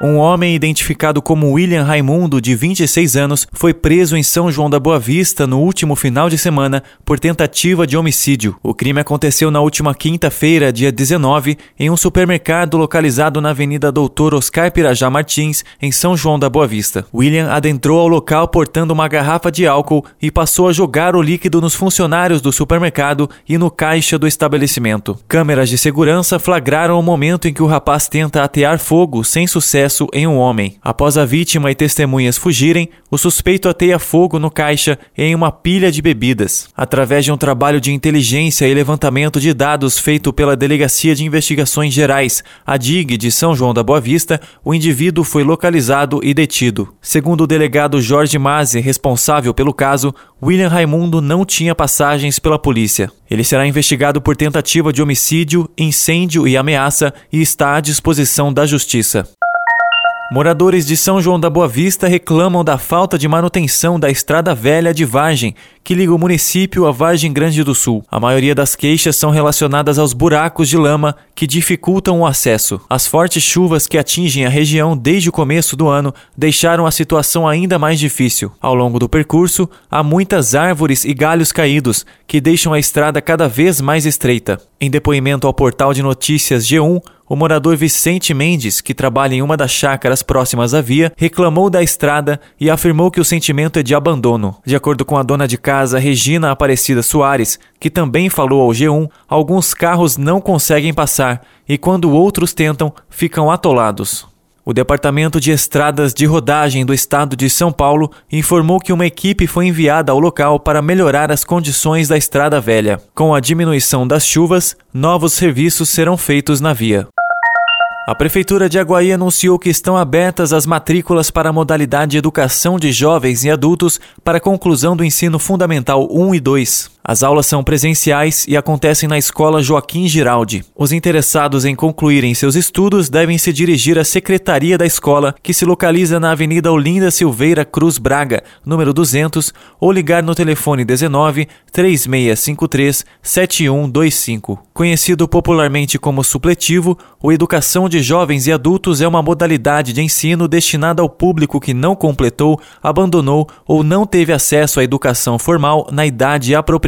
Um homem identificado como William Raimundo, de 26 anos, foi preso em São João da Boa Vista no último final de semana por tentativa de homicídio. O crime aconteceu na última quinta-feira, dia 19, em um supermercado localizado na Avenida Doutor Oscar Pirajá Martins, em São João da Boa Vista. William adentrou ao local portando uma garrafa de álcool e passou a jogar o líquido nos funcionários do supermercado e no caixa do estabelecimento. Câmeras de segurança flagraram o momento em que o rapaz tenta atear fogo sem sucesso em um homem. Após a vítima e testemunhas fugirem, o suspeito ateia fogo no caixa em uma pilha de bebidas. Através de um trabalho de inteligência e levantamento de dados feito pela Delegacia de Investigações Gerais, a DIG de São João da Boa Vista, o indivíduo foi localizado e detido. Segundo o delegado Jorge Mazzi, responsável pelo caso, William Raimundo não tinha passagens pela polícia. Ele será investigado por tentativa de homicídio, incêndio e ameaça e está à disposição da Justiça. Moradores de São João da Boa Vista reclamam da falta de manutenção da Estrada Velha de Vargem, que liga o município a Vargem Grande do Sul. A maioria das queixas são relacionadas aos buracos de lama que dificultam o acesso. As fortes chuvas que atingem a região desde o começo do ano deixaram a situação ainda mais difícil. Ao longo do percurso, há muitas árvores e galhos caídos que deixam a estrada cada vez mais estreita. Em depoimento ao portal de notícias G1, o morador Vicente Mendes, que trabalha em uma das chácaras próximas à via, reclamou da estrada e afirmou que o sentimento é de abandono. De acordo com a dona de casa Regina Aparecida Soares, que também falou ao G1, alguns carros não conseguem passar e quando outros tentam, ficam atolados. O Departamento de Estradas de Rodagem do Estado de São Paulo informou que uma equipe foi enviada ao local para melhorar as condições da estrada velha. Com a diminuição das chuvas, novos serviços serão feitos na via. A Prefeitura de Aguaí anunciou que estão abertas as matrículas para a modalidade Educação de Jovens e Adultos para conclusão do ensino fundamental 1 e 2. As aulas são presenciais e acontecem na Escola Joaquim Giraldi. Os interessados em concluírem seus estudos devem se dirigir à secretaria da escola, que se localiza na Avenida Olinda Silveira Cruz Braga, número 200, ou ligar no telefone 19 3653 7125. Conhecido popularmente como supletivo, o Educação de Jovens e Adultos é uma modalidade de ensino destinada ao público que não completou, abandonou ou não teve acesso à educação formal na idade apropriada